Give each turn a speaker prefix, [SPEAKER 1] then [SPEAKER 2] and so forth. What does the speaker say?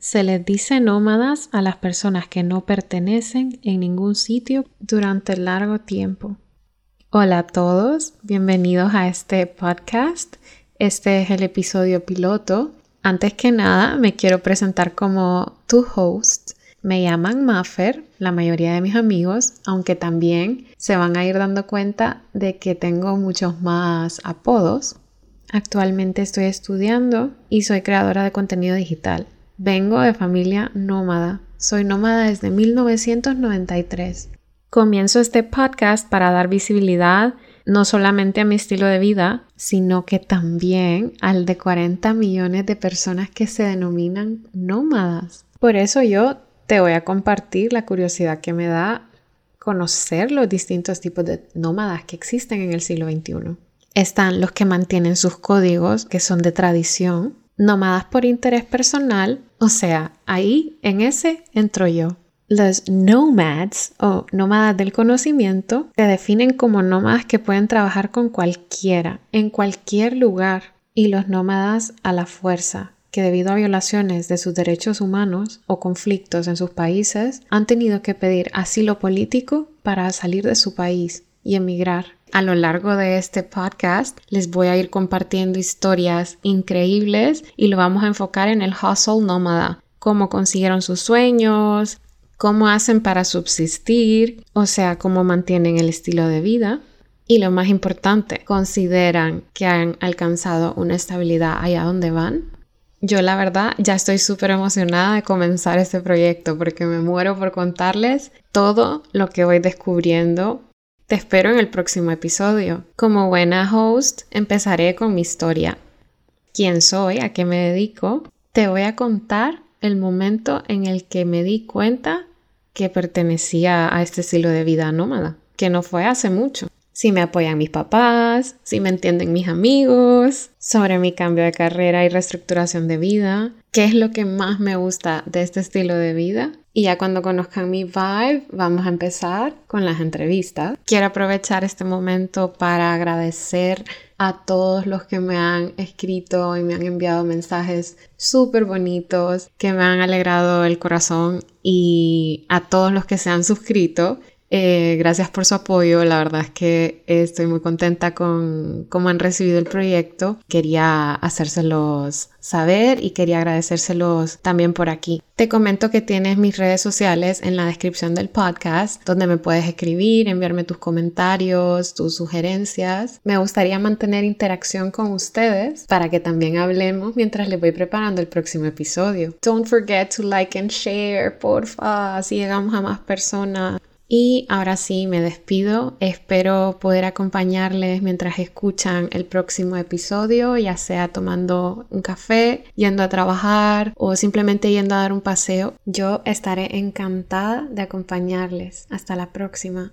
[SPEAKER 1] Se les dice nómadas a las personas que no pertenecen en ningún sitio durante largo tiempo. Hola a todos, bienvenidos a este podcast. Este es el episodio piloto. Antes que nada, me quiero presentar como tu host. Me llaman Maffer, la mayoría de mis amigos, aunque también se van a ir dando cuenta de que tengo muchos más apodos. Actualmente estoy estudiando y soy creadora de contenido digital. Vengo de familia nómada. Soy nómada desde 1993. Comienzo este podcast para dar visibilidad no solamente a mi estilo de vida, sino que también al de 40 millones de personas que se denominan nómadas. Por eso yo te voy a compartir la curiosidad que me da conocer los distintos tipos de nómadas que existen en el siglo XXI. Están los que mantienen sus códigos, que son de tradición, nómadas por interés personal, o sea, ahí en ese entro yo. Los nomads o nómadas del conocimiento se definen como nómadas que pueden trabajar con cualquiera, en cualquier lugar, y los nómadas a la fuerza, que debido a violaciones de sus derechos humanos o conflictos en sus países han tenido que pedir asilo político para salir de su país y emigrar. A lo largo de este podcast les voy a ir compartiendo historias increíbles y lo vamos a enfocar en el hustle nómada, cómo consiguieron sus sueños, cómo hacen para subsistir, o sea, cómo mantienen el estilo de vida. Y lo más importante, consideran que han alcanzado una estabilidad allá donde van. Yo la verdad ya estoy súper emocionada de comenzar este proyecto porque me muero por contarles todo lo que voy descubriendo te espero en el próximo episodio. Como buena host, empezaré con mi historia. ¿Quién soy? ¿A qué me dedico? Te voy a contar el momento en el que me di cuenta que pertenecía a este estilo de vida nómada, que no fue hace mucho. Si me apoyan mis papás, si me entienden mis amigos, sobre mi cambio de carrera y reestructuración de vida, qué es lo que más me gusta de este estilo de vida y ya cuando conozcan mi vibe, vamos a empezar con las entrevistas. Quiero aprovechar este momento para agradecer a todos los que me han escrito y me han enviado mensajes súper bonitos que me han alegrado el corazón y a todos los que se han suscrito. Eh, gracias por su apoyo. La verdad es que estoy muy contenta con cómo han recibido el proyecto. Quería hacérselos saber y quería agradecérselos también por aquí. Te comento que tienes mis redes sociales en la descripción del podcast, donde me puedes escribir, enviarme tus comentarios, tus sugerencias. Me gustaría mantener interacción con ustedes para que también hablemos mientras les voy preparando el próximo episodio. Don't forget to like and share, porfa, así llegamos a más personas. Y ahora sí, me despido. Espero poder acompañarles mientras escuchan el próximo episodio, ya sea tomando un café, yendo a trabajar o simplemente yendo a dar un paseo. Yo estaré encantada de acompañarles. Hasta la próxima.